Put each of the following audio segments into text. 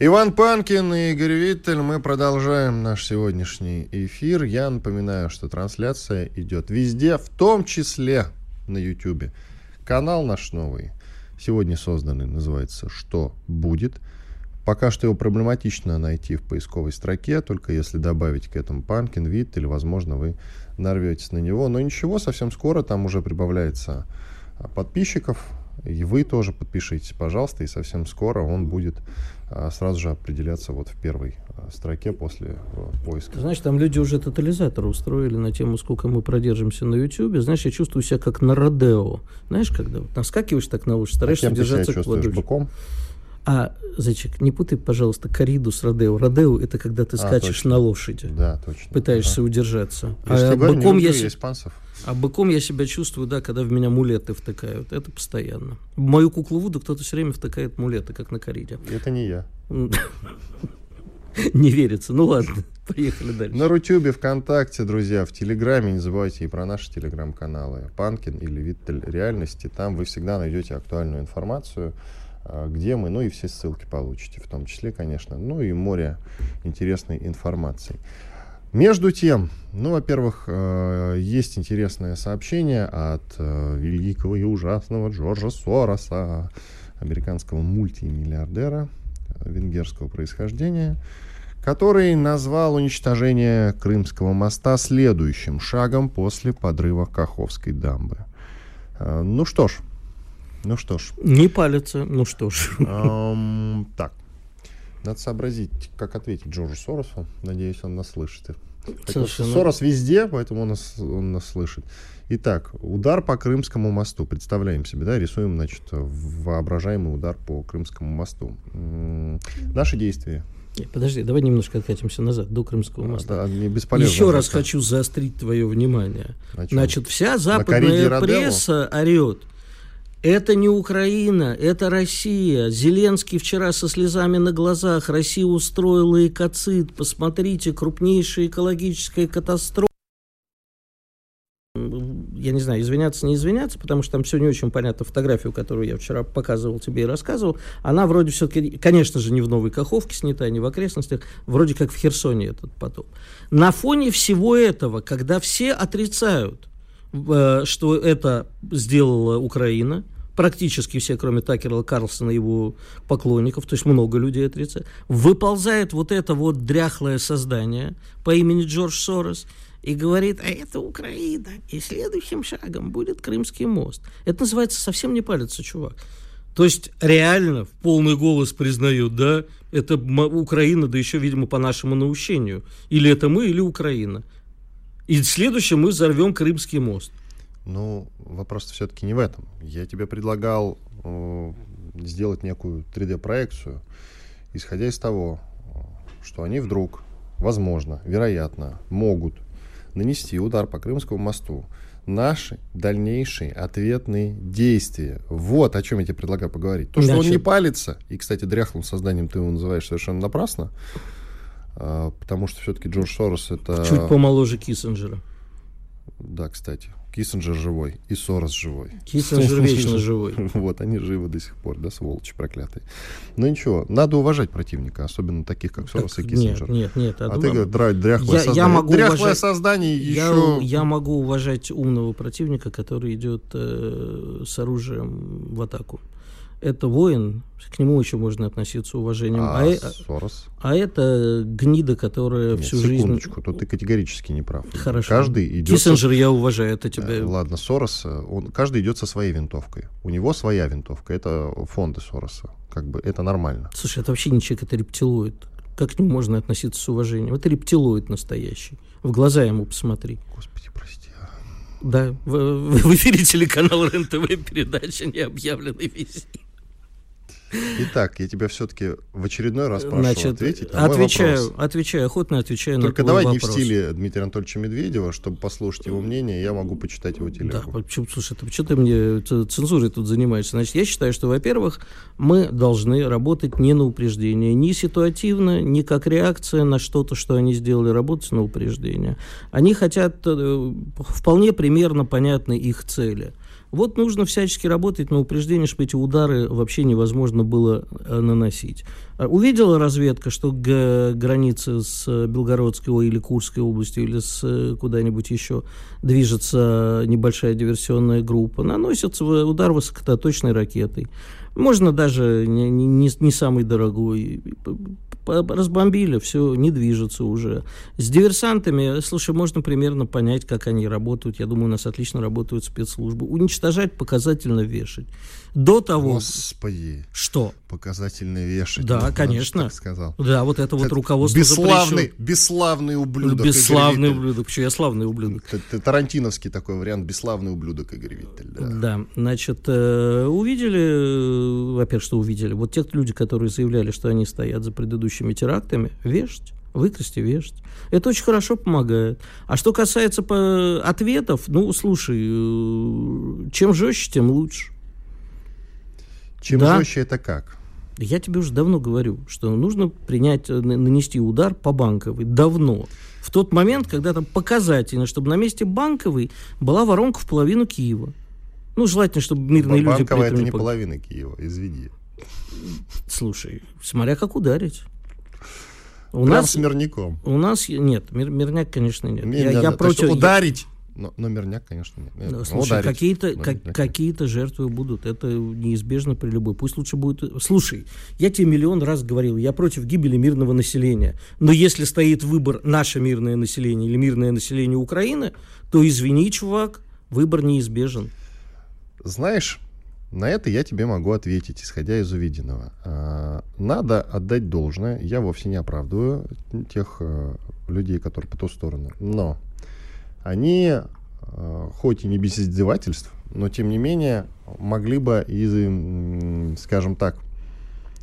Иван Панкин и Игорь Виттель. Мы продолжаем наш сегодняшний эфир. Я напоминаю, что трансляция идет везде, в том числе на YouTube. Канал наш новый, сегодня созданный, называется «Что будет?». Пока что его проблематично найти в поисковой строке, только если добавить к этому Панкин, Вит, или, возможно, вы нарветесь на него. Но ничего, совсем скоро там уже прибавляется а, подписчиков, и вы тоже подпишитесь, пожалуйста, и совсем скоро он будет сразу же определяться вот в первой а, строке после поиска. Знаешь, там люди уже тотализатор устроили на тему, сколько мы продержимся на YouTube. Знаешь, я чувствую себя как на Родео. Знаешь, когда вот наскакиваешь так на уши, стараешься а держаться ты себя чувствуешь, быком? А, зайчик, не путай, пожалуйста, кориду с родео. Родео – это когда ты а, скачешь точно. на лошади. Да, точно. Пытаешься да. удержаться. Я а быком я, испанцев. А быком я себя чувствую, да, когда в меня мулеты втыкают. Это постоянно. В мою куклу Вуду кто-то все время втыкает мулеты, как на кориде. Это не я. Не верится. Ну ладно, поехали дальше. На Рутюбе, ВКонтакте, друзья, в Телеграме, не забывайте и про наши Телеграм-каналы. Панкин или Виттель Реальности. Там вы всегда найдете актуальную информацию а, где мы, ну и все ссылки получите, в том числе, конечно, ну и море интересной информации. Между тем, ну, во-первых, э, есть интересное сообщение от э, великого и ужасного Джорджа Сороса, американского мультимиллиардера э, венгерского происхождения, который назвал уничтожение Крымского моста следующим шагом после подрыва Каховской дамбы. Ну что ж, ну что ж. Не палится, ну что ж. Эм, так, надо сообразить, как ответить Джорджу Соросу. Надеюсь, он нас слышит. Совершенно. Сорос везде, поэтому он нас, он нас слышит. Итак, удар по Крымскому мосту. Представляем себе, да, рисуем, значит, воображаемый удар по Крымскому мосту. Наши действия. Подожди, давай немножко откатимся назад, до Крымского моста. Да, не бесполезно. Еще раз хочу заострить твое внимание. Значит, вся западная пресса орет – это не Украина, это Россия. Зеленский вчера со слезами на глазах. Россия устроила экоцид. Посмотрите, крупнейшая экологическая катастрофа. Я не знаю, извиняться, не извиняться, потому что там все не очень понятно. Фотографию, которую я вчера показывал тебе и рассказывал, она вроде все-таки, конечно же, не в Новой Каховке снята, не в окрестностях, вроде как в Херсоне этот потоп. На фоне всего этого, когда все отрицают, что это сделала Украина, практически все, кроме Такера Карлсона и его поклонников, то есть много людей отрицают, выползает вот это вот дряхлое создание по имени Джордж Сорос и говорит, а это Украина, и следующим шагом будет Крымский мост. Это называется совсем не палится, чувак. То есть реально в полный голос признают, да, это Украина, да еще, видимо, по нашему наущению. Или это мы, или Украина. И следующее мы взорвем Крымский мост. Ну, вопрос все-таки не в этом. Я тебе предлагал э, сделать некую 3D-проекцию, исходя из того, что они вдруг, возможно, вероятно, могут нанести удар по Крымскому мосту. Наши дальнейшие ответные действия. Вот о чем я тебе предлагаю поговорить. То, что он не палится, и, кстати, дряхлым созданием ты его называешь совершенно напрасно, потому что все-таки Джордж Сорос это... Чуть помоложе Киссинджера. Да, кстати. Киссинджер живой и Сорос живой. Киссинджер вечно живой. Вот, они живы до сих пор, да, сволочи проклятые. Но ничего, надо уважать противника, особенно таких, как Сорос так, и Киссинджер. Нет, нет, нет. А ты говоришь, дряхлое я, создание. Я могу дряхлое уважать, создание еще... Я, я могу уважать умного противника, который идет э, с оружием в атаку это воин, к нему еще можно относиться уважением. А, а, э, Сорос? а это гнида, которая Нет, всю жизнь... секундочку, тут ты категорически не прав. Хорошо. Каждый идет... Киссинджер я уважаю, это тебе... Ладно, Сорос, он, каждый идет со своей винтовкой. У него своя винтовка, это фонды Сороса. Как бы это нормально. Слушай, это вообще не человек, это рептилоид. Как к нему можно относиться с уважением? Это рептилоид настоящий. В глаза ему посмотри. Господи, прости. А. Да, в, в эфире телеканала РЕН-ТВ передача «Необъявленный визит». Итак, я тебя все-таки в очередной раз прошу Значит, ответить на мой отвечаю, вопрос. отвечаю, охотно отвечаю Только на давай не вопрос. в стиле Дмитрия Анатольевича Медведева, чтобы послушать его мнение, я могу почитать его Да, телегу. почему, слушай, ты, что ты мне цензурой тут занимаешься? Значит, я считаю, что, во-первых, мы должны работать не на упреждение, ни ситуативно, ни как реакция на что-то, что они сделали, работать на упреждение. Они хотят, э, вполне примерно понятны их цели. Вот нужно всячески работать на упреждение, чтобы эти удары вообще невозможно было э, наносить. А Увидела разведка, что к границе с Белгородской ой, или Курской областью, или с э, куда-нибудь еще движется небольшая диверсионная группа, наносится удар высокоточной ракетой. Можно даже не- не, не самый дорогой. Разбомбили, все, не движется уже. С диверсантами, слушай, можно примерно понять, как они работают. Я думаю, у нас отлично работают спецслужбы. Уничтожать, показательно вешать. До того, Господи, что? показательно вешать. Да, Ну, конечно. так сказал. Да, вот это вот руководство бесславный, запрещено. бесславный ублюдок. Бесславный Игорь ублюдок. Почему я славный ублюдок? Тарантиновский такой вариант, бесславный ублюдок Игорь Виттель. Да. Да, значит, э, увидели, во-первых, что увидели, вот те люди, которые заявляли, что они стоят за предыдущими терактами, вешать, выкрасть и вешать. Это очень хорошо помогает. А что касается по- ответов, ну, слушай, э, чем жестче, тем лучше. Чем Да. жестче это как? Я тебе уже давно говорю, что нужно принять, э, на- нанести удар по банковой. Давно. В тот момент, когда там показательно, чтобы на месте банковой была воронка в половину Киева. Ну, желательно, чтобы мирные люди... при Банковая это не не половина Киева, извини. Слушай, смотря как ударить. У Прям нас, с мирником. у нас нет, мир- мирняк, конечно, нет. Не, я, не, я то есть против. ударить. Но, но мирняк, конечно, нет. Нет, ну, Слушай, какие-то, как- какие-то жертвы будут. Это неизбежно при любой. Пусть лучше будет. Слушай, я тебе миллион раз говорил, я против гибели мирного населения. Но если стоит выбор наше мирное население или мирное население Украины, то извини, чувак, выбор неизбежен. Знаешь, на это я тебе могу ответить, исходя из увиденного. Надо отдать должное. Я вовсе не оправдываю тех э, людей, которые по ту сторону. Но они, э, хоть и не без издевательств, но тем не менее могли бы, и, скажем так,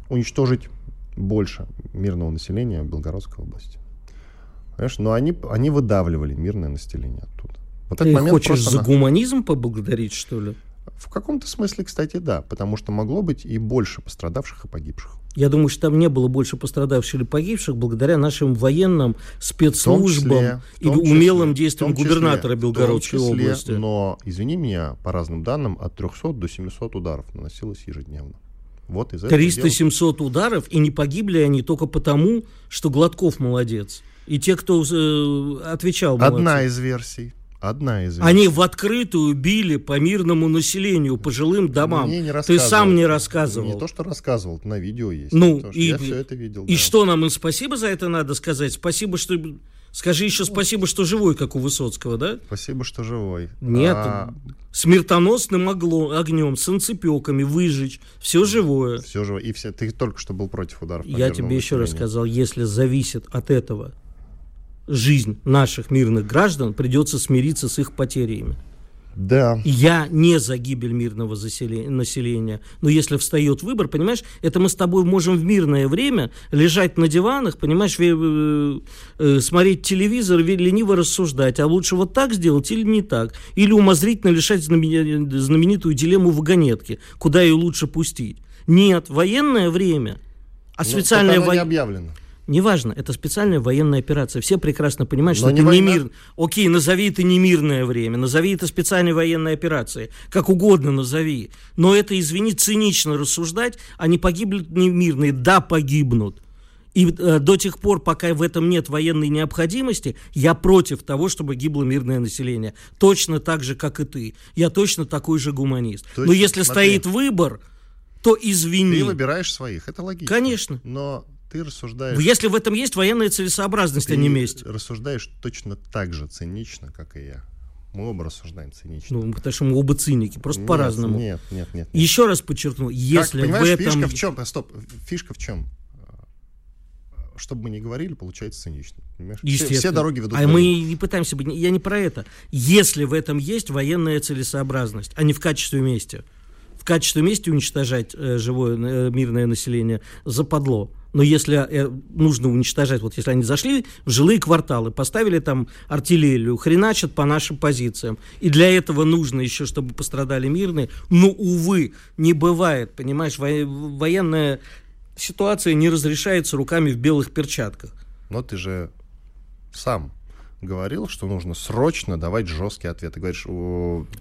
уничтожить больше мирного населения Белгородской области. Понимаешь? Но они, они выдавливали мирное население оттуда. Вот Ты хочешь за гуманизм поблагодарить, что ли? в каком-то смысле, кстати, да, потому что могло быть и больше пострадавших и погибших. Я думаю, что там не было больше пострадавших или погибших благодаря нашим военным спецслужбам числе- или числе- умелым действиям числе- губернатора Белгородской числе, области. Но, извини меня, по разным данным, от 300 до 700 ударов наносилось ежедневно. Вот из этого 300-700 ударов, и не погибли они только потому, что Гладков молодец. И те, кто э, отвечал, дела. Одна молодцы. из версий. Одна из версий. Они в открытую били по мирному населению, по жилым домам. Мне не Ты сам не рассказывал. Не то, что рассказывал, на видео есть. Ну, Потому и- я все это видел. И да. что нам им спасибо за это надо сказать? Спасибо, что... Скажи еще спасибо, что живой, как у Высоцкого, да? Спасибо, что живой. Нет, А, смертоносным огло- огнем, санцепеками выжечь, все живое. все же. И все. Ты только что был против ударов. по Я тебе еще раз сказал, если зависит от этого жизнь наших мирных граждан, придется смириться с их потерями. Да. Я не за гибель мирного заселе- населения. Но если встает выбор, понимаешь, это мы с тобой можем в мирное время лежать на диванах, понимаешь, э, э, смотреть телевизор, лениво рассуждать. А лучше вот так сделать или не так. Или умозрительно знамени- знаменитую дилемму вагонетки. Куда ее лучше пустить. Нет, военное время. А Ну, специальная так оно не объявлено. Неважно, это специальная военная операция. Все прекрасно понимают, что Но это не не мир. Окей, назови это не мирное время, назови это специальной военной операцией. Как угодно назови. Но это, извини, цинично рассуждать, они погибнут не мирные. Да, погибнут. И э, до тех пор, пока в этом нет военной необходимости, я против того, чтобы гибло мирное население. Точно так же, как и ты. Я точно такой же гуманист. То Но если смотри. стоит выбор, то извини. Ты выбираешь своих, это логично. Конечно. Но ты рассуждаешь... Если в этом есть военная целесообразность, а не месть. рассуждаешь точно так же цинично, как и я. Мы оба рассуждаем цинично. Ну, потому что мы оба циники, просто Нет, по-разному. Нет, нет, нет. нет. Еще раз подчеркну, Как, если понимаешь, в этом... фишка в чем? Стоп, фишка в чем? Чтобы мы не говорили, получается цинично. Понимаешь? Все, Естественно. все дороги ведут А мы не пытаемся быть... Я не про это. Если в этом есть военная целесообразность, а не в качестве мести. В качестве мести уничтожать э, живое э, мирное население западло. Но если э, нужно уничтожать, вот если они зашли в жилые кварталы, поставили там артиллерию, хреначат по нашим позициям, и для этого нужно еще, чтобы пострадали мирные, но, увы, не бывает, понимаешь, военная ситуация не разрешается руками в белых перчатках. Но ты же сам говорил, что нужно срочно давать жесткий ответ. Ты говоришь,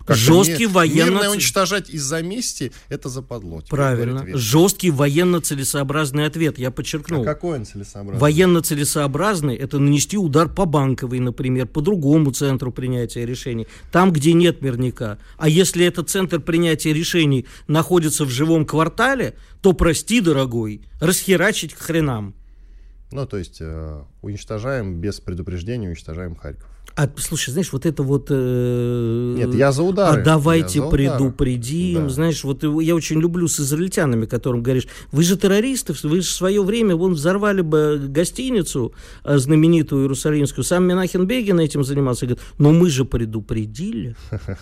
жесткий военно... Мирное уничтожать из-за мести, это западло. Правильно. Жесткий военно-целесообразный ответ, я подчеркнул. А какой он целесообразный? Военно-целесообразный – это нанести удар по банковой, например, по другому центру принятия решений, там, где нет мирника. А если этот центр принятия решений находится в живом квартале, то, прости, дорогой, расхерачить к хренам. Ну, то есть э, уничтожаем без предупреждения, уничтожаем Харьков. А, слушай, знаешь, вот это вот... Э, Нет, я за удары. А давайте за предупредим. Да. Знаешь, вот я очень люблю с израильтянами, которым говоришь, вы же террористы, вы же в свое время вон взорвали бы гостиницу э, знаменитую иерусалимскую. Сам Менахин Бегин этим занимался. Говорит, но мы же предупредили.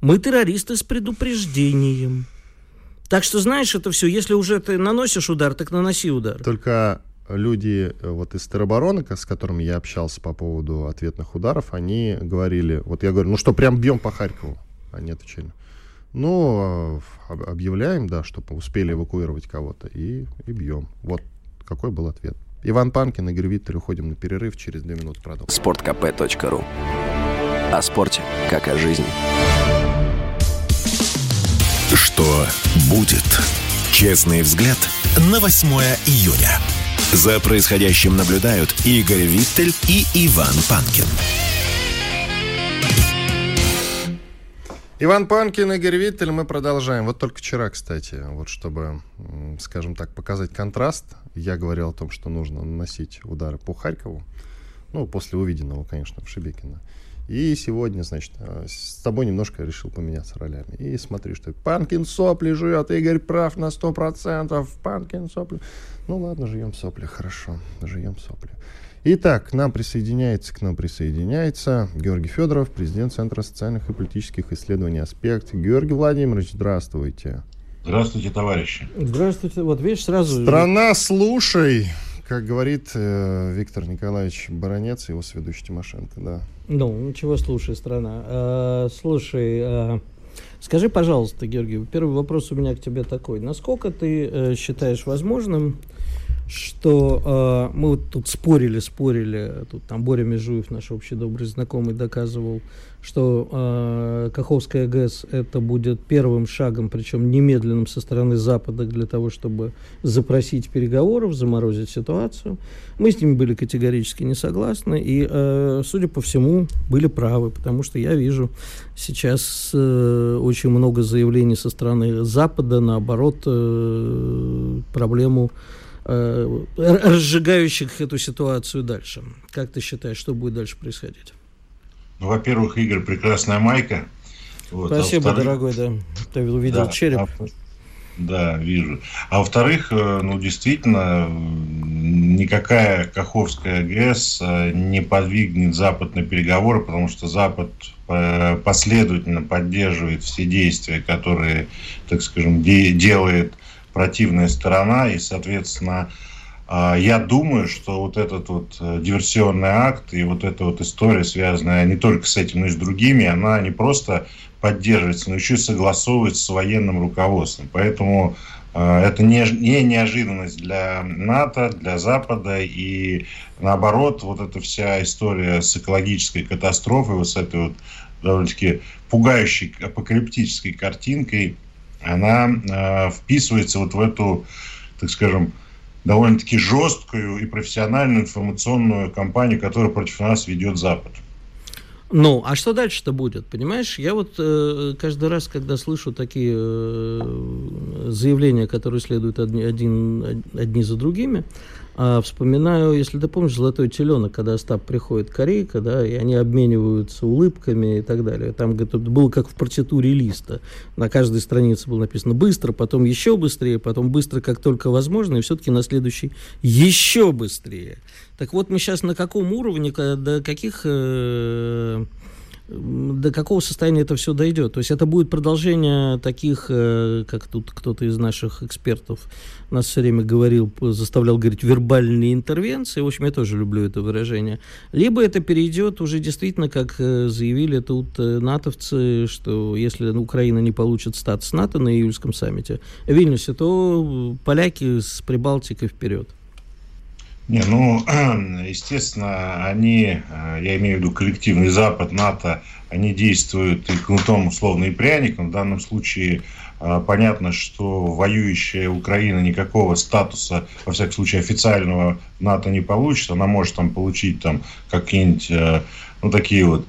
Мы террористы с предупреждением. Так что, знаешь, это все, если уже ты наносишь удар, так наноси удар. Только люди э, вот из теробороны, с которыми я общался по поводу ответных ударов, они говорили, вот я говорю, ну что, прям бьем по Харькову? Они отвечали, ну, а, объявляем, да, чтобы успели эвакуировать кого-то, и, и бьем. Вот какой был ответ. Иван Панкин, Игорь Виттель, уходим на перерыв, через две минуты продолжим. Спорткп.ру О спорте, как о жизни. Что будет? Честный взгляд на 8 июня. За происходящим наблюдают Игорь Виттель и Иван Панкин. Иван Панкин, Игорь Виттель, мы продолжаем. Вот только вчера, кстати, вот чтобы, скажем так, показать контраст, я говорил о том, что нужно наносить удары по Харькову. Ну, после увиденного, конечно, в Шебекино. И сегодня, значит, э, с тобой немножко решил поменяться ролями. И смотри, что Панкин сопли жует, Игорь прав на сто процентов. Панкин сопли. Ну ладно, жуем сопли, хорошо, жуем сопли. Итак, к нам присоединяется, к нам присоединяется Георгий Федоров, президент Центра социальных и политических исследований «Аспект». Георгий Владимирович, здравствуйте. Здравствуйте, товарищи. Здравствуйте. Вот видишь, сразу... Страна, слушай, как говорит э, Виктор Николаевич Баранец, его сведущий Тимошенко, да. Ну, чего слушай, страна. А, слушай, а, скажи, пожалуйста, Георгий, первый вопрос у меня к тебе такой. Насколько ты а, считаешь возможным, что а, мы вот тут спорили, спорили, тут там Боря Межуев, наш общий добрый знакомый, доказывал, что э, Каховская ГЭС это будет первым шагом, причем немедленным со стороны Запада для того, чтобы запросить переговоров, заморозить ситуацию. Мы с ними были категорически не согласны и, э, судя по всему, были правы, потому что я вижу сейчас э, очень много заявлений со стороны Запада, наоборот, э, проблему э, разжигающих эту ситуацию дальше. Как ты считаешь, что будет дальше происходить? Ну, во-первых, Игорь, прекрасная майка. Вот. А Спасибо, а дорогой, да. Ты увидел да, череп. А, да, вижу. А во-вторых, э, ну, действительно, никакая Каховская ГЭС э, не подвигнет Запад на переговоры, потому что Запад э, последовательно поддерживает все действия, которые, так скажем, де- делает противная сторона, и, соответственно, а, я думаю, что вот этот вот э, диверсионный акт и вот эта вот история, связанная не только с этим, но и с другими, она не просто поддерживается, но еще и согласовывается с военным руководством. Поэтому э, это не, не неожиданность для НАТО, для Запада, и наоборот, вот эта вся история с экологической катастрофой, вот с этой вот довольно-таки пугающей апокалиптической картинкой, она э, вписывается вот в эту, так скажем, довольно-таки жесткую и профессиональную информационную кампанию, которую против нас ведет Запад. Ну, а что дальше-то будет, понимаешь? Я вот э, каждый раз, когда слышу такие э, заявления, которые следуют одни, один, одни за другими, а, вспоминаю, если ты помнишь, «Золотой теленок», когда Остап приходит Корейка, да, и они обмениваются улыбками и так далее. Там это было как в партитуре листа. На каждой странице было написано «быстро», потом еще быстрее, потом «быстро, как только возможно», и все-таки на следующий «еще быстрее». Так вот, мы сейчас на каком уровне, до каких э, до какого состояния это все дойдет. То есть это будет продолжение таких, э, как тут кто-то из наших экспертов нас все время говорил, заставлял говорить вербальные интервенции. В общем, я тоже люблю это выражение. Либо это перейдет уже действительно, как э, заявили тут э, натовцы, что если Украина не получит статус НАТО на июльском саммите в Вильнюсе, то поляки с Прибалтикой вперед. Не, ну, естественно, они, э, я имею в виду коллективный Запад, НАТО, они действуют и кнутом, условно, и пряником. В данном случае э, понятно, что воюющая Украина никакого статуса, во всяком случае, официального НАТО не получит. Она может там получить там какие-нибудь, э, ну, такие вот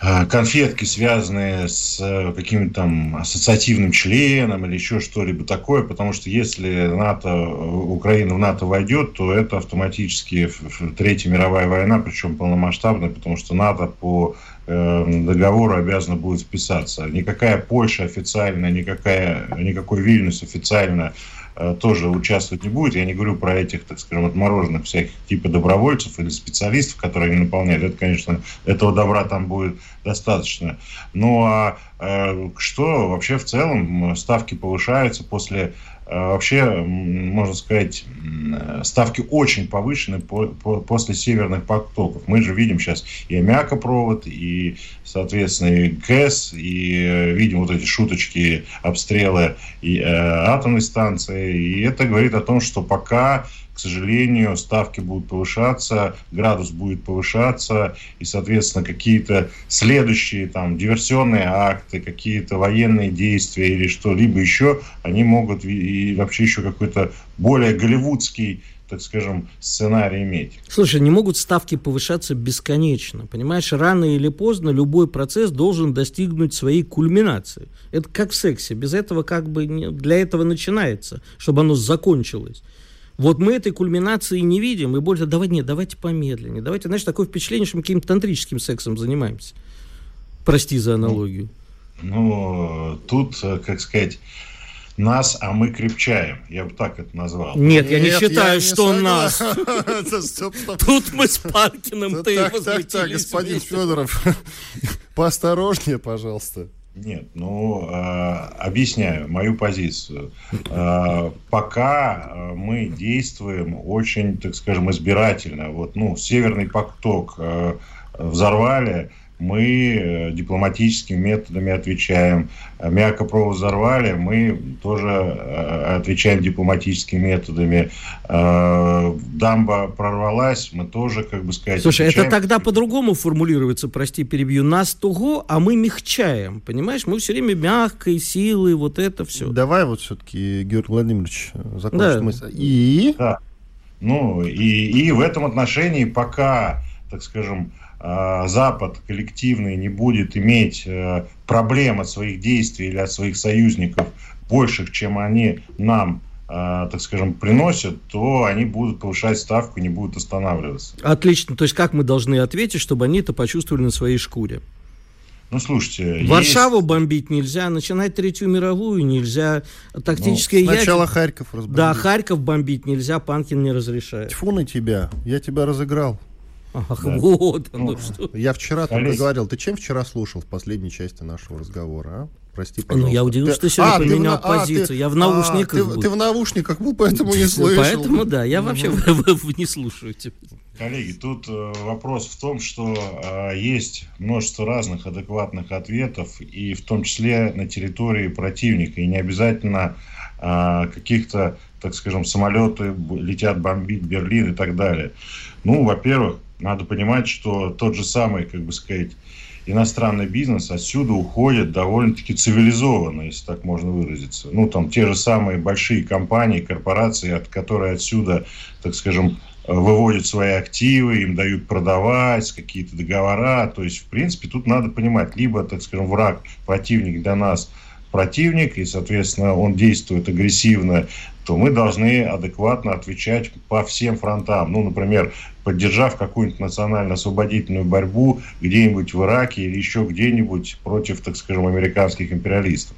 конфетки, связанные с э, каким-то там ассоциативным членом или еще что-либо такое, потому что если НАТО, Украина в НАТО войдет, то это автоматически Третья мировая война, причем полномасштабная, потому что НАТО по э, договору обязана будет вписаться. Никакая Польша официально, никакая, никакой Вильнюс официально Э, тоже участвовать не будет. Я не говорю про этих, так скажем, отмороженных всяких типа добровольцев или специалистов, которые они наполняют. Это, конечно, этого добра там будет достаточно. Ну а э, что вообще в целом ставки повышаются после Э, вообще, можно сказать, ставки очень повышены по, по, после северных потоков. Мы же видим сейчас и аммиакопровод, и, соответственно, и ГЭС, и э, видим вот эти шуточки, обстрелы и, э, атомной станции. И это говорит о том, что пока к сожалению, ставки будут повышаться, градус будет повышаться, и, соответственно, какие-то следующие там диверсионные акты, какие-то военные действия или что-либо еще, они могут и вообще еще какой-то более голливудский так скажем, сценарий иметь. Слушай, не могут ставки повышаться бесконечно. Понимаешь, рано или поздно любой процесс должен достигнуть своей кульминации. Это как в сексе. Без этого как бы для этого начинается, чтобы оно закончилось. Вот мы этой кульминации не видим, и больше давайте, нет, давайте помедленнее. Давайте, знаешь, такое впечатление, что мы каким-то тантрическим сексом занимаемся. Прости за аналогию. Ну, ну тут, э, как сказать, нас, а мы крепчаем. Я бы так это назвал. Нет, я не считаю, что нас. Тут мы с Паркиным-то и Так, так, господин Федоров, поосторожнее, пожалуйста. Нет, ну, э, объясняю мою позицию. Э, пока э, мы действуем очень, так скажем, избирательно. Вот, ну, Северный поток э, взорвали, мы э, дипломатическими методами отвечаем. Мякопровод взорвали, мы тоже э, отвечаем дипломатическими методами. Э, дамба прорвалась, мы тоже, как бы сказать... Слушай, отвечаем. это тогда по-другому формулируется, прости, перебью. Нас того, а мы мягчаем, понимаешь? Мы все время мягкой силой, вот это все. Давай вот все-таки, Георгий Владимирович, закончим да. мысль. И? Да. Ну, и, и в этом отношении пока, так скажем, Запад коллективный не будет иметь э, проблем от своих действий или от своих союзников больших, чем они нам э, так скажем, приносят, то они будут повышать ставку, не будут останавливаться. Отлично. То есть как мы должны ответить, чтобы они это почувствовали на своей шкуре? Ну, слушайте... Варшаву есть... бомбить нельзя, начинать Третью мировую нельзя, тактическое ну, Сначала ядер... Харьков разбомбить. Да, Харьков бомбить нельзя, Панкин не разрешает. Тьфу на тебя, я тебя разыграл. Ах, да. вот оно ну, что. Я вчера только говорил, ты чем вчера слушал в последней части нашего разговора, а? Прости, пожалуйста. Ну, я удивился, что ты сегодня а, поменял ты в... позицию. А, ты... я в наушниках а, ты, ты в наушниках был, поэтому не слышал. Поэтому, да, я вообще не слушаю тебя. Коллеги, тут э, вопрос в том, что э, есть множество разных адекватных ответов, и в том числе на территории противника, и не обязательно э, каких-то, так скажем, самолеты летят бомбить Берлин и так далее. Ну, во-первых, надо понимать, что тот же самый, как бы сказать, иностранный бизнес отсюда уходит довольно-таки цивилизованно, если так можно выразиться. Ну, там те же самые большие компании, корпорации, от которые отсюда, так скажем, выводят свои активы, им дают продавать, какие-то договора. То есть, в принципе, тут надо понимать, либо, так скажем, враг, противник для нас противник, и, соответственно, он действует агрессивно, то мы должны адекватно отвечать по всем фронтам. Ну, например, поддержав какую-нибудь национально-освободительную борьбу где-нибудь в Ираке или еще где-нибудь против, так скажем, американских империалистов.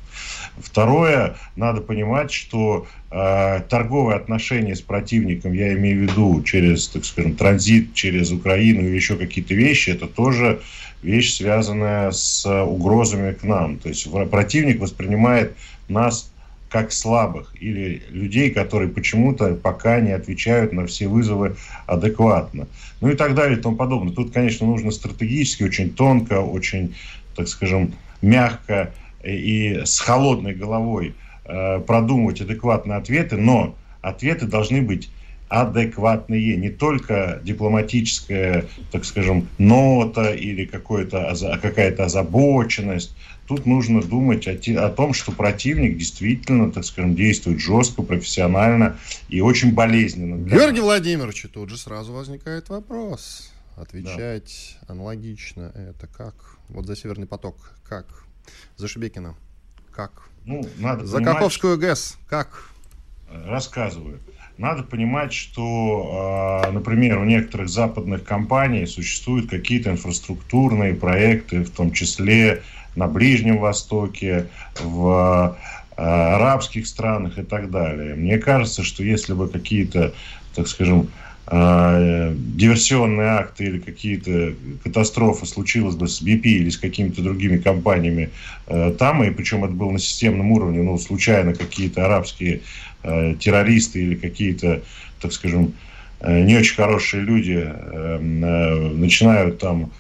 Второе, надо понимать, что э, торговые отношения с противником, я имею в виду через, так скажем, транзит через Украину или еще какие-то вещи, это тоже вещь, связанная с угрозами к нам. То есть противник воспринимает нас как слабых или людей, которые почему-то пока не отвечают на все вызовы адекватно. Ну и так далее и тому подобное. Тут, конечно, нужно стратегически, очень тонко, очень, так скажем, мягко и с холодной головой э, продумывать адекватные ответы, но ответы должны быть адекватные, не только дипломатическая, так скажем, нота или какая-то озабоченность. Тут нужно думать о, о том, что противник действительно, так скажем, действует жестко, профессионально и очень болезненно. Георгий. Владимирович, тут же сразу возникает вопрос. Отвечать да. аналогично это как? Вот за Северный поток как? За Шебекина как? Ну, надо за понимать, ГЭС как? Рассказываю. Надо понимать, что, а, например, у некоторых западных компаний существуют какие-то инфраструктурные проекты, в том числе на Ближнем Востоке, в а, арабских странах и так далее. Мне кажется, что если бы какие-то, так скажем, а, диверсионные акты или какие-то катастрофы случилось бы с BP или с какими-то другими компаниями там, и причем это было на системном уровне, ну, случайно какие-то арабские Э, террористы или какие-то, так скажем, э, не очень хорошие люди эм, э, начинают там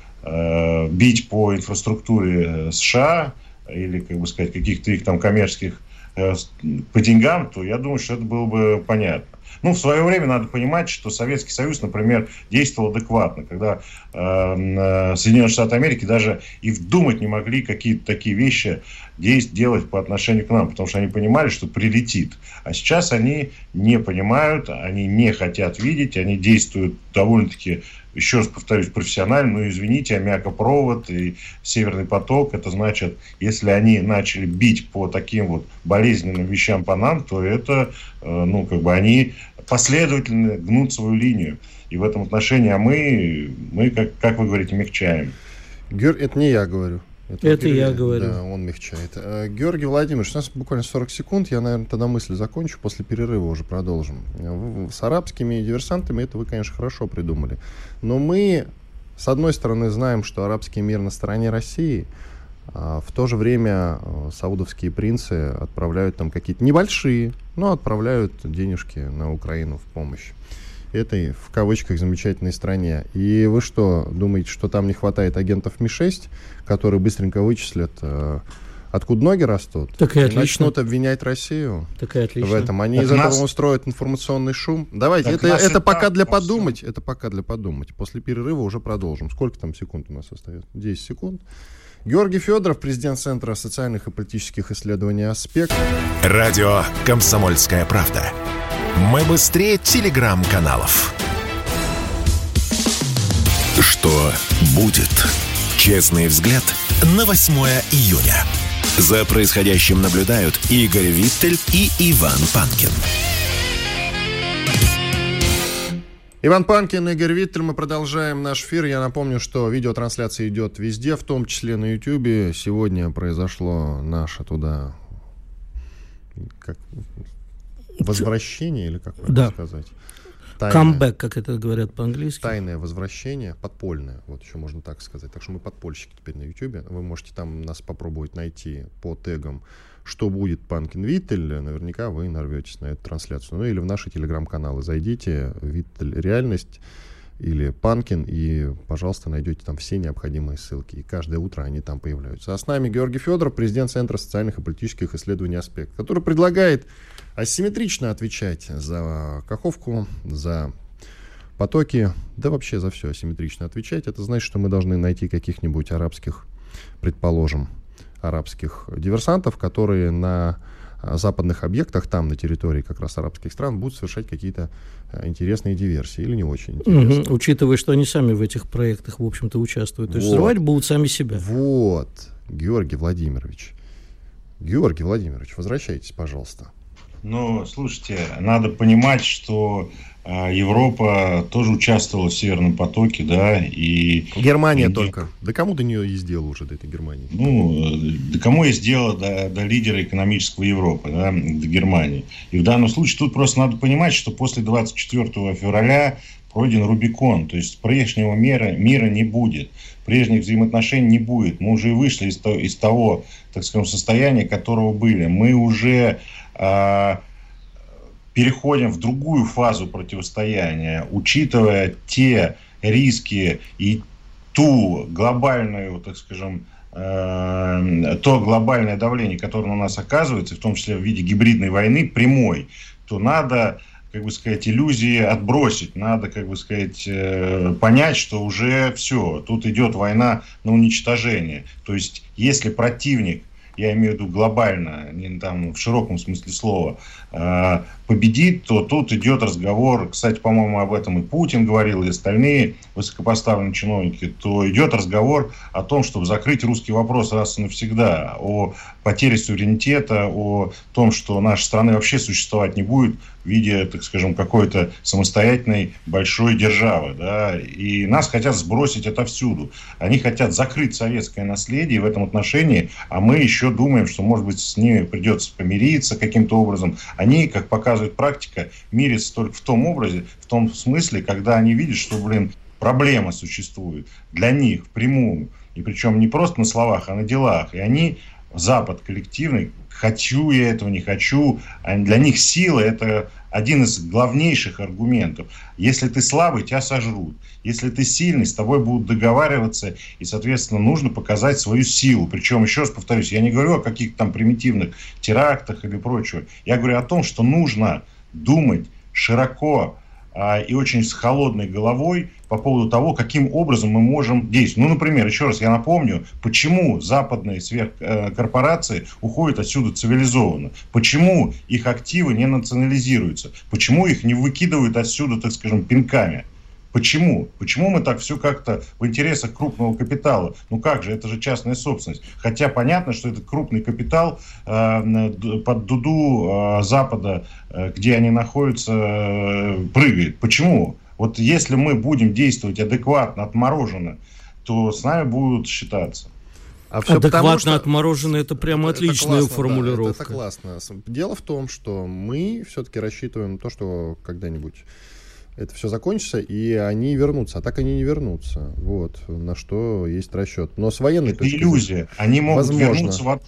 бить по инфраструктуре США или, как бы сказать, каких-то их там коммерческих по деньгам, то я думаю, что это было бы понятно. Ну, в свое время надо понимать, что Советский Союз, например, действовал адекватно, когда эм, э, Соединенные Штаты Америки даже и вдумать не могли какие-то такие вещи делать по отношению к нам, потому что они понимали, что прилетит. А сейчас они не понимают, они не хотят видеть, они действуют довольно-таки еще раз повторюсь, профессионально, но извините, аммиакопровод и Северный поток, это значит, если они начали бить по таким вот болезненным вещам по нам, то это, э, ну, как бы они последовательно гнут свою линию. И в этом отношении, а мы, мы как, как вы говорите, мягчаем. Геор... Это не я говорю. Это, это я говорю. Да, он мягчает. Э, Георгий Владимирович, у нас буквально 40 секунд. Я, наверное, тогда мысль закончу. После перерыва уже продолжим. С арабскими диверсантами это вы, конечно, хорошо придумали. Но мы, с одной стороны, знаем, что арабский мир на стороне России, а в то же время э, саудовские принцы отправляют там какие-то небольшие, но отправляют денежки на Украину в помощь этой, в кавычках, замечательной стране. И вы что, думаете, что там не хватает агентов Ми-6, которые быстренько вычислят, э, откуда ноги растут? Так и, и начнут обвинять Россию так и отлично. в этом. Они так из нас... этого устроят информационный шум. Давайте, так это, это пока для подумать. Это пока для подумать. После перерыва уже продолжим. Сколько там секунд у нас остается? 10 секунд. Георгий Федоров, президент Центра социальных и политических исследований «Аспект». Радио «Комсомольская правда». Мы быстрее телеграм-каналов. Что будет? Честный взгляд на 8 июня. За происходящим наблюдают Игорь Виттель и Иван Панкин. Иван Панкин, Игорь Виттель, мы продолжаем наш эфир. Я напомню, что видеотрансляция идет везде, в том числе на YouTube. Сегодня произошло наше туда как, возвращение, или как да. сказать? Камбэк, как это говорят по-английски. Тайное возвращение, подпольное, вот еще можно так сказать. Так что мы подпольщики теперь на YouTube. Вы можете там нас попробовать найти по тегам что будет Панкин Виттель, наверняка вы нарветесь на эту трансляцию. Ну или в наши телеграм-каналы зайдите, Виттель Реальность или Панкин, и, пожалуйста, найдете там все необходимые ссылки. И каждое утро они там появляются. А с нами Георгий Федоров, президент Центра социальных и политических исследований «Аспект», который предлагает асимметрично отвечать за Каховку, за потоки, да вообще за все асимметрично отвечать. Это значит, что мы должны найти каких-нибудь арабских, предположим, арабских диверсантов, которые на а, западных объектах, там на территории как раз арабских стран, будут совершать какие-то а, интересные диверсии или не очень интересные. Угу, учитывая, что они сами в этих проектах, в общем-то, участвуют. То есть вот. взрывать будут сами себя. Вот, Георгий Владимирович. Георгий Владимирович, возвращайтесь, пожалуйста. Ну, слушайте, надо понимать, что Европа тоже участвовала в Северном потоке, да, и... Германия и, только. Да кому до нее есть дело уже, до этой Германии? Ну, да кому есть дело до, до лидера экономического Европы, да, до Германии. И в данном случае тут просто надо понимать, что после 24 февраля пройден Рубикон, то есть прежнего мира, мира не будет, прежних взаимоотношений не будет. Мы уже вышли из, того, из того, так скажем, состояния, которого были. Мы уже... А, переходим в другую фазу противостояния, учитывая те риски и ту глобальную, так скажем, э, то глобальное давление, которое на нас оказывается, в том числе в виде гибридной войны прямой, то надо как бы сказать, иллюзии отбросить. Надо, как бы сказать, э, понять, что уже все, тут идет война на уничтожение. То есть, если противник я имею в виду глобально, не там в широком смысле слова, победит, то тут идет разговор, кстати, по-моему, об этом и Путин говорил, и остальные высокопоставленные чиновники, то идет разговор о том, чтобы закрыть русский вопрос раз и навсегда, о потере суверенитета, о том, что нашей страны вообще существовать не будет в виде, так скажем, какой-то самостоятельной большой державы. Да? И нас хотят сбросить отовсюду. Они хотят закрыть советское наследие в этом отношении, а мы еще думаем, что, может быть, с ними придется помириться каким-то образом. Они, как показывает практика, мирятся только в том образе, в том смысле, когда они видят, что, блин, проблема существует для них впрямую. И причем не просто на словах, а на делах. И они Запад коллективный, хочу я этого, не хочу, а для них сила – это один из главнейших аргументов. Если ты слабый, тебя сожрут. Если ты сильный, с тобой будут договариваться, и, соответственно, нужно показать свою силу. Причем, еще раз повторюсь, я не говорю о каких-то там примитивных терактах или прочего. Я говорю о том, что нужно думать широко, а, и очень с холодной головой по поводу того, каким образом мы можем действовать. Ну, например, еще раз я напомню, почему западные сверхкорпорации уходят отсюда цивилизованно, почему их активы не национализируются, почему их не выкидывают отсюда, так скажем, пинками. Почему? Почему мы так все как-то в интересах крупного капитала? Ну как же, это же частная собственность. Хотя понятно, что этот крупный капитал э, под дуду э, Запада, э, где они находятся, э, прыгает. Почему? Вот если мы будем действовать адекватно, отмороженно, то с нами будут считаться. А все Адекватно потому, что... отморожено это прямо это, отличная классно, формулировка. Да, это, это классно. Дело в том, что мы все-таки рассчитываем на то, что когда-нибудь это все закончится, и они вернутся. А так они не вернутся. Вот, на что есть расчет. Но с военной это иллюзия. Они могут возможно. вернуться в...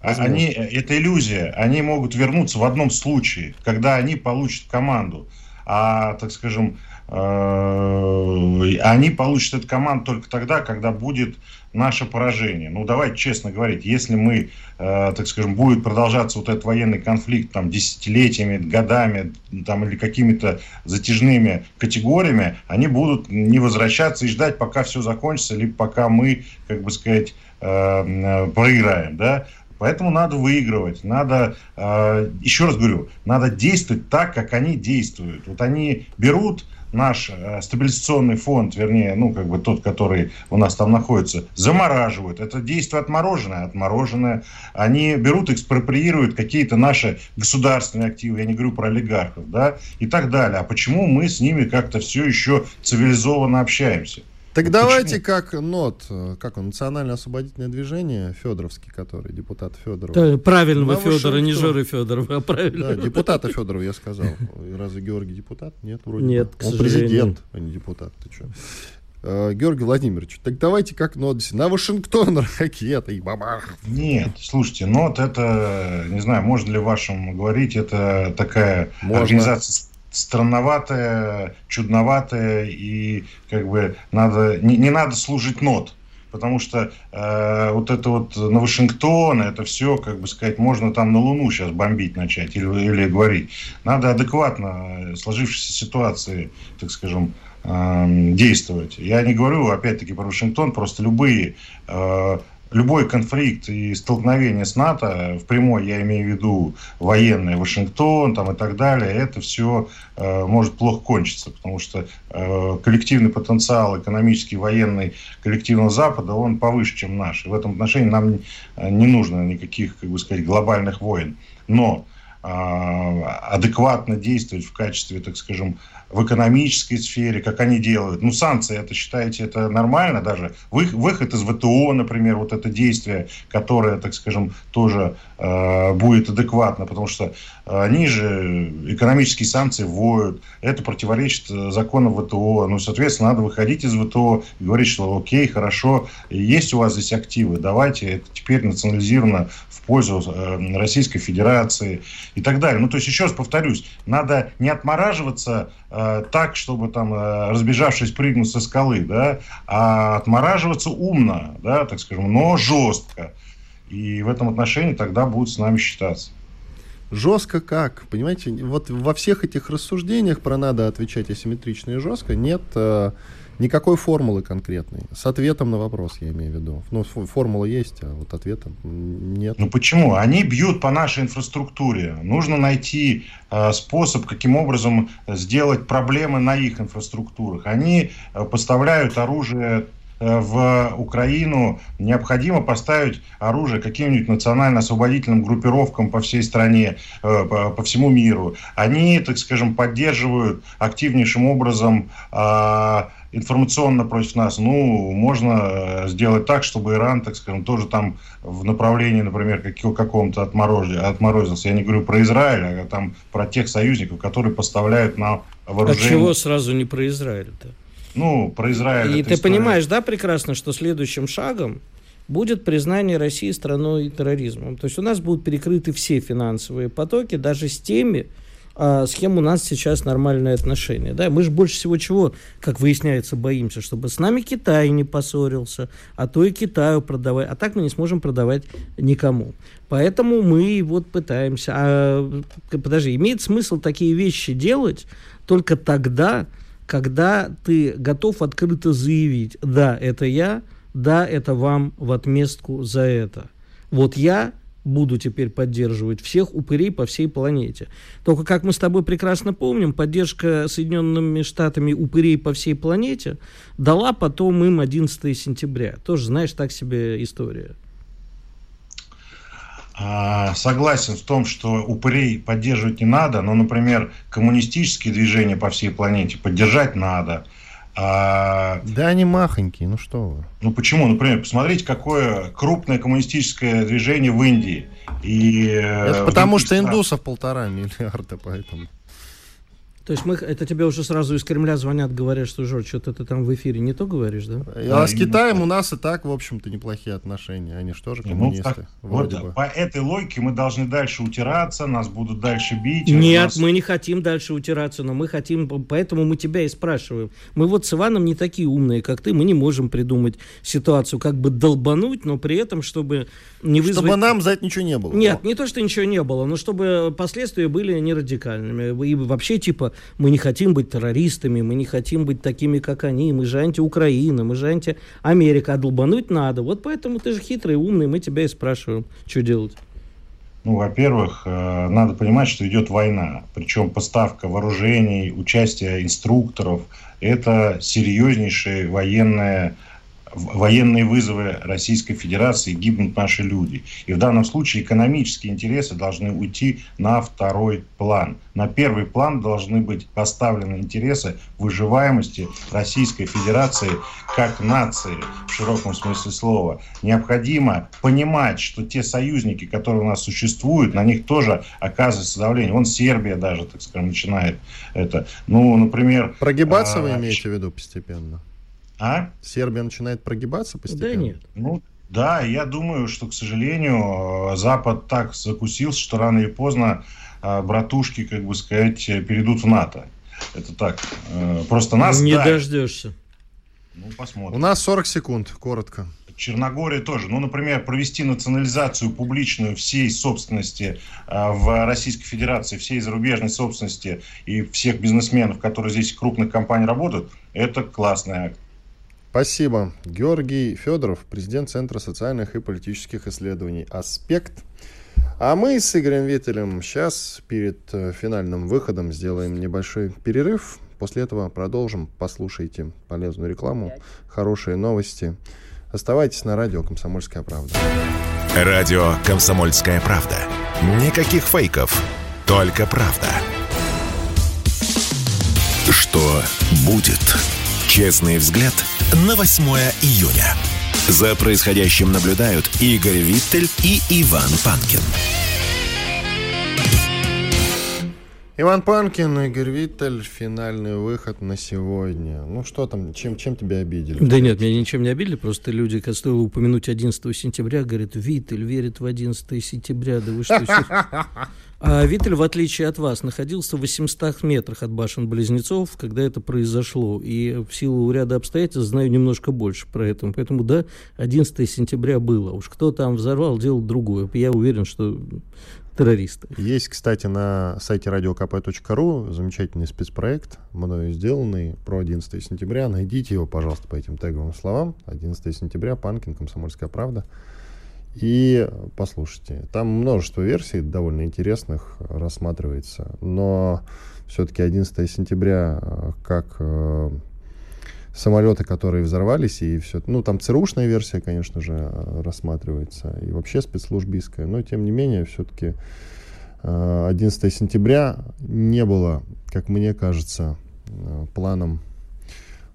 Они, это иллюзия. Они могут вернуться в одном случае, когда они получат команду. А, так скажем, Э, они получат эту команду только тогда, когда будет наше поражение. Ну, давайте честно говорить, если мы, э, так скажем, будет продолжаться вот этот военный конфликт там десятилетиями, годами, там или какими-то затяжными категориями, они будут не возвращаться и ждать, пока все закончится, либо пока мы, как бы сказать, э, проиграем, да. Поэтому надо выигрывать, надо, еще раз говорю, надо действовать так, как они действуют. Вот они берут наш э, стабилизационный фонд, вернее, ну, как бы тот, который у нас там находится, замораживают. Это действие отмороженное, отмороженное. Они берут, экспроприируют какие-то наши государственные активы, я не говорю про олигархов, да, и так далее. А почему мы с ними как-то все еще цивилизованно общаемся? Так ну, давайте как НОТ, как он, Национальное освободительное движение, Федоровский, который, депутат Федоров. Да, правильного Федора, не Жоры Федорова, а правильного. Да, депутата Федорова я сказал. Разве Георгий депутат? Нет, вроде Нет, бы. Он президент, а не депутат. Ты что? Uh, Георгий Владимирович, так давайте как НОТ на Вашингтон ракеты и бабах. Нет, слушайте, НОТ это, не знаю, можно ли вашим говорить, это такая можно. организация странноватое, чудноватое, и как бы надо, не, не надо служить нот. Потому что э, вот это вот на Вашингтон, это все, как бы сказать, можно там на Луну сейчас бомбить начать или, или говорить. Надо адекватно сложившейся ситуации, так скажем, э, действовать. Я не говорю, опять-таки, про Вашингтон, просто любые э, любой конфликт и столкновение с НАТО, в прямой я имею в виду военный Вашингтон там, и так далее, это все э, может плохо кончиться, потому что э, коллективный потенциал экономический, военный коллективного Запада, он повыше, чем наш. И в этом отношении нам э, не нужно никаких, как бы сказать, глобальных войн. Но адекватно действовать в качестве, так скажем, в экономической сфере, как они делают. Ну, санкции, это считаете, это нормально даже? Выход из ВТО, например, вот это действие, которое, так скажем, тоже э, будет адекватно, потому что они же экономические санкции вводят, это противоречит э, законам ВТО. Ну, соответственно, надо выходить из ВТО и говорить, что окей, хорошо, есть у вас здесь активы, давайте это теперь национализировано в пользу э, Российской Федерации и так далее. Ну, то есть, еще раз повторюсь, надо не отмораживаться э, так, чтобы там, э, разбежавшись, прыгнуть со скалы, да, а отмораживаться умно, да, так скажем, но жестко. И в этом отношении тогда будут с нами считаться. Жестко как? Понимаете, вот во всех этих рассуждениях про надо отвечать асимметрично и жестко нет э, никакой формулы конкретной. С ответом на вопрос, я имею в виду. Ну, формула есть, а вот ответа нет. Ну почему? Они бьют по нашей инфраструктуре. Нужно найти э, способ, каким образом сделать проблемы на их инфраструктурах. Они э, поставляют оружие Э, в Украину необходимо поставить оружие каким-нибудь национально-освободительным группировкам по всей стране, э, по всему миру. Они, так скажем, поддерживают активнейшим образом а, информационно против нас. Ну, можно э, сделать так, чтобы Иран, так скажем, тоже там в направлении, например, какого-то отморозился. Я не говорю про Израиль, а там про тех союзников, которые поставляют нам вооружение. А чего сразу не про Израиль-то? Ну, про Израиль. И ты история. понимаешь, да, прекрасно, что следующим шагом будет признание России страной терроризмом. То есть у нас будут перекрыты все финансовые потоки, даже с теми, а, с кем у нас сейчас нормальные отношения. Да? Мы же больше всего чего, как выясняется, боимся, чтобы с нами Китай не поссорился, а то и Китаю продавать. А так мы не сможем продавать никому. Поэтому мы вот пытаемся. А, подожди, имеет смысл такие вещи делать только тогда, когда ты готов открыто заявить, да, это я, да, это вам в отместку за это. Вот я буду теперь поддерживать всех упырей по всей планете. Только, как мы с тобой прекрасно помним, поддержка Соединенными Штатами упырей по всей планете дала потом им 11 сентября. Тоже, знаешь, так себе история. А, согласен в том, что упырей поддерживать не надо, но, например, коммунистические движения по всей планете поддержать надо. А... Да они махонькие, ну что вы. Ну почему? Например, посмотрите, какое крупное коммунистическое движение в Индии. И, э, Это потому что индусов полтора миллиарда, поэтому. То есть мы, это тебе уже сразу из Кремля звонят, говорят, что, Жорж, что-то ты там в эфире не то говоришь, да? А, с Китаем так. у нас и так, в общем-то, неплохие отношения. Они что же ну, коммунисты? Ну, так, вот, бы. По этой логике мы должны дальше утираться, нас будут дальше бить. Нет, нас... мы не хотим дальше утираться, но мы хотим, поэтому мы тебя и спрашиваем. Мы вот с Иваном не такие умные, как ты, мы не можем придумать ситуацию, как бы долбануть, но при этом, чтобы не вызвать... Чтобы нам за это ничего не было. Нет, не то, что ничего не было, но чтобы последствия были не радикальными. И вообще, типа, мы не хотим быть террористами, мы не хотим быть такими, как они, мы же анти-Украина, мы же анти-Америка, а долбануть надо. Вот поэтому ты же хитрый, умный, мы тебя и спрашиваем, что делать. Ну, во-первых, э, надо понимать, что идет война. Причем поставка вооружений, участие инструкторов – это серьезнейшая военная военные вызовы Российской Федерации гибнут наши люди. И в данном случае экономические интересы должны уйти на второй план. На первый план должны быть поставлены интересы выживаемости Российской Федерации как нации в широком смысле слова. Необходимо понимать, что те союзники, которые у нас существуют, на них тоже оказывается давление. Вон Сербия даже, так скажем, начинает это. Ну, например... Прогибаться а, вы имеете в виду постепенно? А? Сербия начинает прогибаться постепенно? Да нет. Ну, да, я думаю, что, к сожалению, Запад так закусился, что рано или поздно а, братушки, как бы сказать, перейдут в НАТО. Это так. Э, просто нас... Не да, дождешься. Ну, посмотрим. У нас 40 секунд, коротко. Черногория тоже. Ну, например, провести национализацию публичную всей собственности э, в Российской Федерации, всей зарубежной собственности и всех бизнесменов, которые здесь крупных компаний работают, это классный акт. Спасибо. Георгий Федоров, президент Центра социальных и политических исследований «Аспект». А мы с Игорем Виттелем сейчас перед э, финальным выходом сделаем небольшой перерыв. После этого продолжим. Послушайте полезную рекламу, хорошие новости. Оставайтесь на радио «Комсомольская правда». Радио «Комсомольская правда». Никаких фейков, Только правда. Что будет? Честный взгляд на 8 июня. За происходящим наблюдают Игорь Виттель и Иван Панкин. Иван Панкин, Игорь Виттель, финальный выход на сегодня. Ну что там, чем, чем тебя обидели? Да нет, меня ничем не обидели, просто люди, когда стоило упомянуть 11 сентября, говорят, Виттель верит в 11 сентября, да вы что? А Виттель, в отличие от вас, находился в 800 метрах от башен-близнецов, когда это произошло. И в силу ряда обстоятельств знаю немножко больше про это. Поэтому, да, 11 сентября было. Уж кто там взорвал, делал другое. Я уверен, что террористы. Есть, кстати, на сайте radiokp.ru замечательный спецпроект, мною сделанный, про 11 сентября. Найдите его, пожалуйста, по этим теговым словам. 11 сентября, Панкин, Комсомольская правда. И послушайте, там множество версий довольно интересных рассматривается, но все-таки 11 сентября, э, как э, самолеты, которые взорвались, и все. Ну, там ЦРУшная версия, конечно же, э, рассматривается, и вообще спецслужбистская, но тем не менее, все-таки 11 сентября не было, как мне кажется, планом,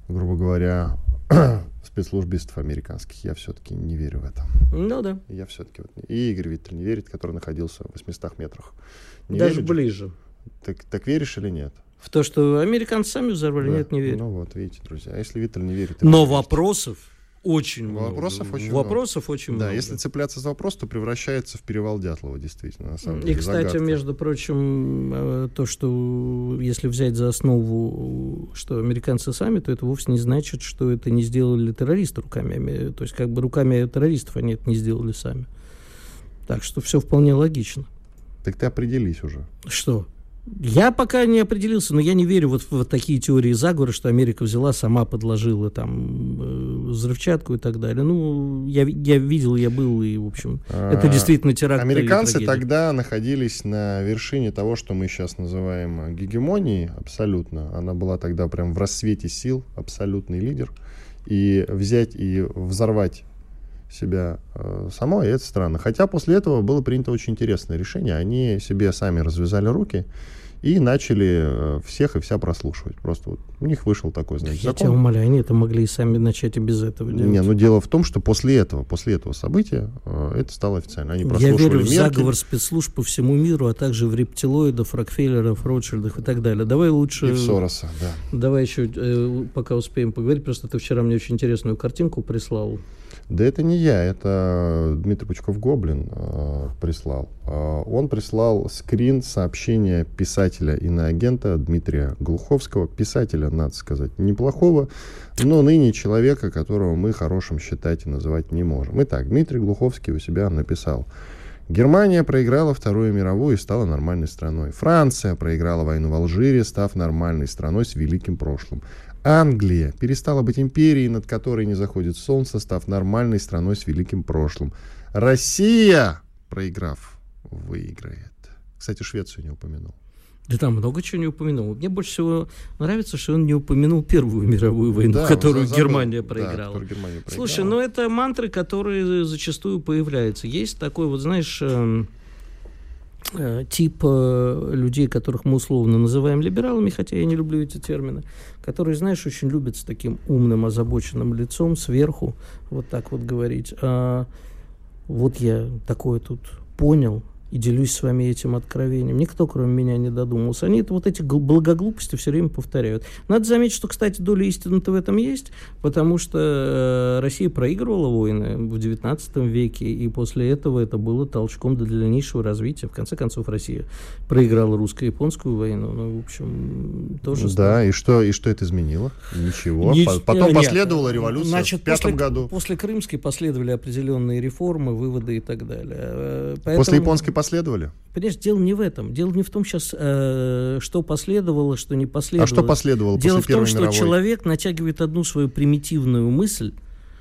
грубо говоря, спецслужбистов американских. Я все-таки не верю в это. Ну да. Я все-таки вот... И Игорь Виттель не верит, который находился в 800 метрах. Не Даже верит? ближе. Так, так веришь или нет? В то, что американцы сами взорвали, да. нет, не верю. Ну вот, видите, друзья. А если Виттель не верит... Но вопросов очень много. Вопросов очень Вопросов много. очень да, много. если цепляться за вопрос, то превращается в перевал Дятлова, действительно, на самом И, деле. кстати, загадка. между прочим, э, то, что если взять за основу, что американцы сами, то это вовсе не значит, что это не сделали террористы руками. То есть, как бы руками террористов они это не сделали сами. Так что все вполне логично. Так ты определись уже. Что? Я пока не определился, но я не верю вот в вот такие теории заговора, что Америка взяла, сама подложила там э, взрывчатку и так далее. Ну, я, я видел, я был, и, в общем, а, это действительно теракт. Американцы тогда находились на вершине того, что мы сейчас называем гегемонией, абсолютно. Она была тогда прям в рассвете сил, абсолютный лидер. И взять и взорвать себя э, самой, это странно. Хотя после этого было принято очень интересное решение. Они себе сами развязали руки и начали э, всех и вся прослушивать. Просто вот у них вышел такой, значит, Я закон. тебя умоляю, они это могли и сами начать и без этого делать. Не, ну дело в том, что после этого, после этого события э, это стало официально. Они Я верю в заговор спецслужб по всему миру, а также в рептилоидов, Рокфеллеров, Ротшильдах и так далее. Давай лучше... И в Сороса, да. Давай еще, э, пока успеем поговорить, просто ты вчера мне очень интересную картинку прислал. Да это не я, это Дмитрий Пучков-Гоблин э, прислал. Э, он прислал скрин сообщения писателя иноагента Дмитрия Глуховского, писателя, надо сказать, неплохого, но ныне человека, которого мы хорошим считать и называть не можем. Итак, Дмитрий Глуховский у себя написал. Германия проиграла Вторую мировую и стала нормальной страной. Франция проиграла войну в Алжире, став нормальной страной с великим прошлым. Англия перестала быть империей, над которой не заходит солнце, став нормальной страной с великим прошлым. Россия, проиграв, выиграет. Кстати, Швецию не упомянул. Да там много чего не упомянул. Мне больше всего нравится, что он не упомянул Первую мировую войну, да, которую Германия проиграла. Да, Германия проиграла. Слушай, ну это мантры, которые зачастую появляются. Есть такой вот, знаешь, эм, тип э, людей, которых мы условно называем либералами, хотя я не люблю эти термины, которые, знаешь, очень любят с таким умным, озабоченным лицом сверху вот так вот говорить. А, вот я такое тут понял, и делюсь с вами этим откровением. Никто, кроме меня, не додумался. Они это, вот эти благоглупости все время повторяют. Надо заметить, что, кстати, доля истины-то в этом есть, потому что э, Россия проигрывала войны в XIX веке, и после этого это было толчком для дальнейшего развития. В конце концов, Россия проиграла русско-японскую войну. Ну, в общем, тоже... Да, и что, и что это изменило? Ничего. Не, Потом нет, последовала революция значит, в пятом после, году. После Крымской последовали определенные реформы, выводы и так далее. Э, поэтому... После японской последовали? Понимаешь, дело не в этом. Дело не в том сейчас, э, что последовало, что не последовало. А что последовало Дело после в том, что мировой? человек натягивает одну свою примитивную мысль,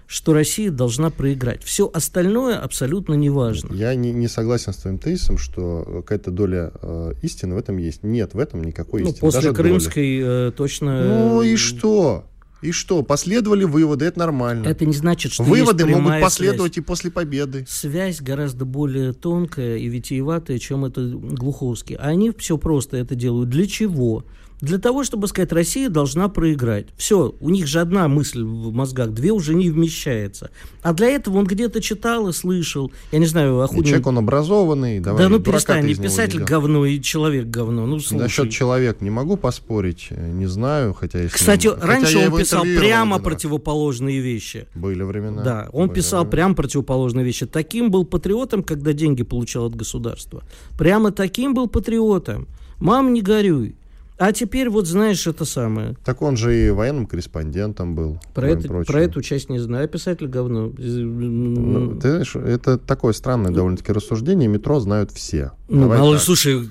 что Россия должна проиграть. Все остальное абсолютно не важно. Я не, не согласен с твоим тезисом, что какая-то доля э, истины в этом есть. Нет, в этом никакой ну, истины. После Даже Крымской э, точно... Ну и что? И что? Последовали выводы, это нормально. Это не значит, что Выводы могут последовать связь. и после победы. Связь гораздо более тонкая и витиеватая, чем это Глуховский. А они все просто это делают. Для чего? Для того, чтобы сказать, Россия должна проиграть. Все, у них же одна мысль в мозгах, две уже не вмещается. А для этого он где-то читал и слышал. Я не знаю, Охудин... человек, он образованный. Давай, Да ну перестань, не него писатель делай. говно и человек говно. Ну, слушай. Насчет человек не могу поспорить, э, не знаю, хотя если... Кстати, хотя раньше он писал прямо противоположные вещи. Были времена. Да, он Были писал времена. прям противоположные вещи. Таким был патриотом, когда деньги получал от государства. Прямо таким был патриотом. Мам, не горюй. А теперь вот знаешь это самое. Так он же и военным корреспондентом был. Про, это, про эту часть не знаю. Писатель говно. Ну, ты знаешь, это такое странное довольно-таки рассуждение. Метро знают все. Ну, Давай мало так. слушай,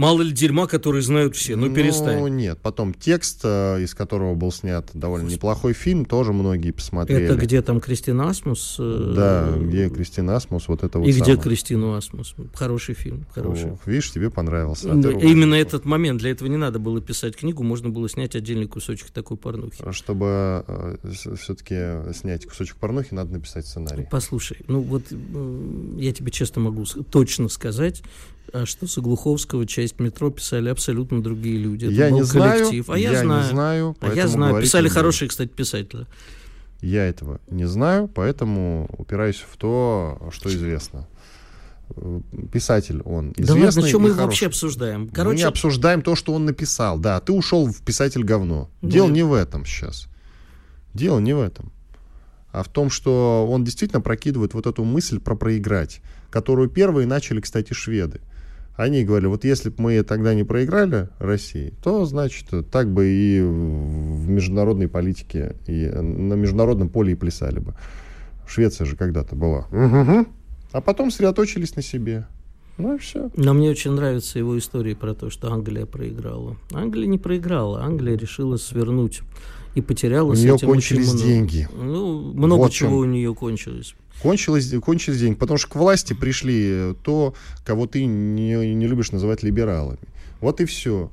мало ли дерьма, которые знают все. Ну, перестань. Ну, нет. Потом текст, э, из которого был снят довольно неплохой фильм, тоже многие посмотрели. Это где там Кристина Асмус? э, Да, где Кристина Асмус, вот это вот И где самое. Кристину Асмус? Хороший фильм, хороший. О, видишь, тебе понравился. а Да. Именно этот момент. Для этого не надо было писать книгу, можно было снять отдельный кусочек такой порнухи. Чтобы все-таки снять кусочек порнухи, надо написать сценарий. Послушай, ну вот э, я тебе честно могу точно сказать, а, что с Глуховского часть метро писали абсолютно другие люди. Это я был не знаю, коллектив. А я, я знаю. не знаю, а я знаю. Писали хорошие, кстати, писатели. Я этого не знаю, поэтому упираюсь в то, что известно. Писатель он Да известный ладно, что и мы хороший. вообще обсуждаем? Мы не Короче, обсуждаем то, что он написал. Да, ты ушел в писатель говно. Ну, Дело и- не в этом сейчас. Дело не в этом. А в том, что он действительно прокидывает вот эту мысль про проиграть, которую первые начали, кстати, шведы. Они говорили, вот если бы мы тогда не проиграли России, то, значит, так бы и в международной политике, и на международном поле и плясали бы. Швеция же когда-то была. Мгм. А потом сосредоточились на себе. Ну и все. но мне очень нравятся его истории про то, что Англия проиграла. Англия не проиграла, Англия решила свернуть и потеряла У нее кончились деньги. Ну, много Вот чего у нее кончилось. Кончилось, кончились деньги, потому что к власти пришли э, то, кого ты не, не любишь называть либералами. Вот и все.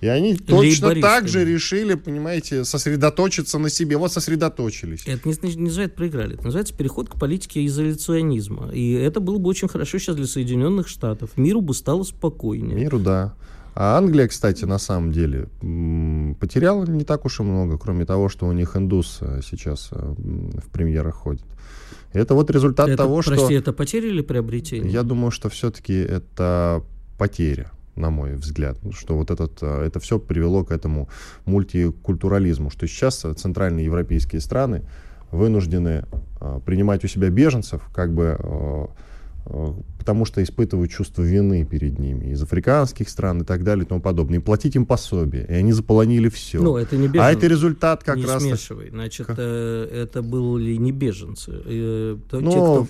И они точно так же решили, понимаете, сосредоточиться на себе. Вот сосредоточились. Это не, значит- не называется проиграли, это называется переход к политике изоляционизма. И это было бы очень хорошо сейчас для Соединенных Штатов. Миру бы стало спокойнее. Миру, да. А Англия, кстати, на самом деле м, потеряла не так уж и много, кроме того, что у них индус э, сейчас э, в премьерах ходит. Это вот результат это, того, прости, что... это потеря или приобретение? Я думаю, что все-таки это потеря, на мой взгляд, что вот этот, э, это все привело к этому мультикультурализму, что сейчас центральные европейские страны вынуждены принимать у себя беженцев, как бы потому что испытывают чувство вины перед ними из африканских стран и так далее и тому подобное, и платить им пособие, и они заполонили все. Ну, это не а беженцы. это результат как не раз... смешивай. Значит, Как? э, это были не беженцы. Э, то- Ну, те, кто,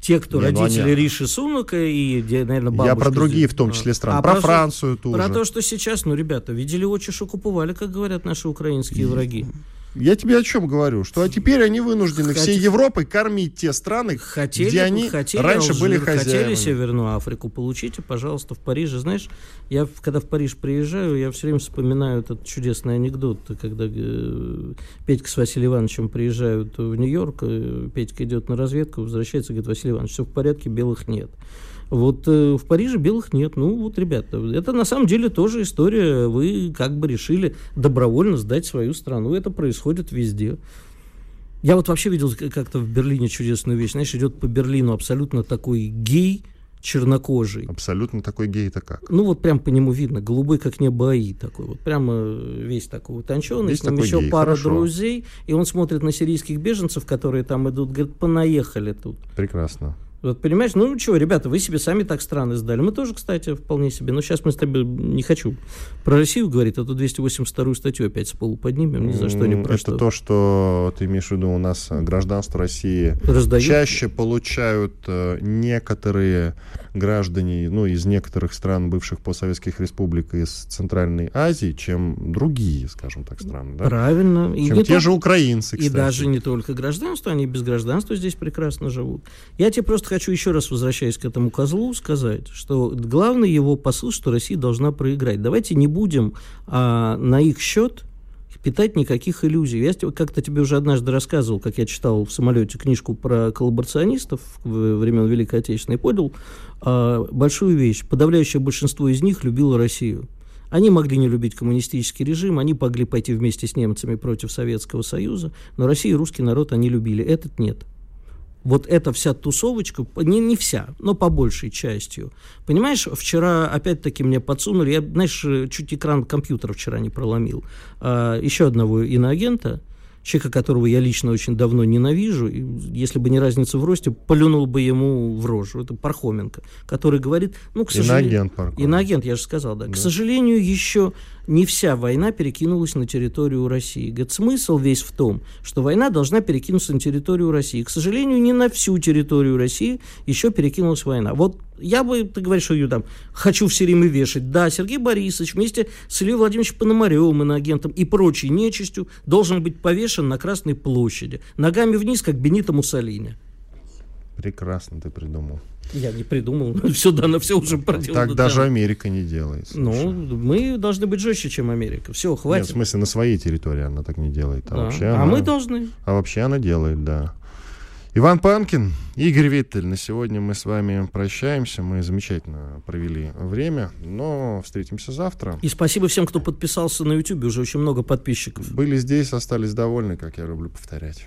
те, кто не, ну, родители они- Риши Сунука и, наверное, бабушки... Я про другие, в том А, числе, страны. а про про- Францию ту Про то, что сейчас, ну, ребята, видели очи, что куповали, как говорят наши украинские враги. Я тебе о чем говорю? Что а теперь они вынуждены всей Хоть- Европой кормить те страны, Хотели, где они хотели раньше были Алжир, Хотели хозяевами. Северную Африку, получите, пожалуйста, в Париже. Знаешь, я когда в Париж приезжаю, я все время вспоминаю этот чудесный анекдот, когда э, Петька с Василием Ивановичем приезжают в Нью-Йорк, э, Петька идет на разведку, возвращается, говорит, Василий Иванович, все в порядке, белых нет. Вот э, в Париже белых нет. Ну вот, ребята, это на самом деле тоже история. Вы как бы решили добровольно сдать свою страну. Это происходит везде. Я вот вообще видел как-то в Берлине чудесную вещь. Знаешь, идет по Берлину абсолютно такой гей, чернокожий. Абсолютно такой гей-то как. Ну вот прям по нему видно, голубой как небо АИ такой, вот прямо э, весь такой утонченный, Весь с ним еще гей, пара хорошо. друзей, и он смотрит на сирийских беженцев, которые там идут, говорит, понаехали тут. Прекрасно. Вот понимаешь, ну что, ребята, вы себе сами так страны сдали. Мы тоже, кстати, вполне себе. Но сейчас мы с тобой не хочу про Россию говорить, а то 282 статью опять с полу поднимем, ни за что, М, про Это что. то, что ты имеешь в виду, у нас э, гражданство России Раздают. чаще получают э, некоторые граждане, ну, из некоторых стран бывших постсоветских республик из Центральной Азии, чем другие, скажем так, страны. Да? Правильно. И Чем не те то- же украинцы, И кстати. даже не только гражданство, они без гражданства здесь прекрасно живут. Я тебе просто хочу еще раз, возвращаясь к этому козлу, сказать, что главный его посыл, что Россия должна проиграть. Давайте не будем а, на их счет питать никаких иллюзий. Я как-то тебе уже однажды рассказывал, как я читал в самолете книжку про коллаборационистов времен Великой Отечественной, понял а, большую вещь. Подавляющее большинство из них любило Россию. Они могли не любить коммунистический режим, они могли пойти вместе с немцами против Советского Союза, но Россию и русский народ они любили. Этот нет вот эта вся тусовочка, не, не вся, но по большей частью. Понимаешь, вчера опять-таки мне подсунули, я, знаешь, чуть экран компьютера вчера не проломил, а, еще одного иноагента, человека, которого я лично очень давно ненавижу, и, если бы не разница в росте, плюнул бы ему в рожу. Это Пархоменко, который говорит, ну, к сожалению... Иноагент Пархоменко. Иноагент, я же сказал, да. да. К сожалению, еще не вся война перекинулась на территорию России. Говорит, смысл весь в том, что война должна перекинуться на территорию России. К сожалению, не на всю территорию России еще перекинулась война. Вот я бы, ты говоришь, что там хочу все время вешать. Да, Сергей Борисович вместе с Ильей Владимировичем Пономаревым, иноагентом и прочей нечистью должен быть повешен на Красной площади. Ногами вниз, как Бенито Муссолини. Прекрасно ты придумал. Я не придумал. Все дано, все уже проделано. Так даже Америка не делает. Ну, мы должны быть жестче, чем Америка. Все, хватит. Нет, в смысле, на своей территории она так не делает. А, да. вообще а она, мы должны. А вообще она делает, да. Иван Панкин, Игорь Виттель. На сегодня мы с вами прощаемся. Мы замечательно провели время, но встретимся завтра. И спасибо всем, кто подписался на YouTube. Уже очень много подписчиков. Были здесь, остались довольны, как я люблю повторять.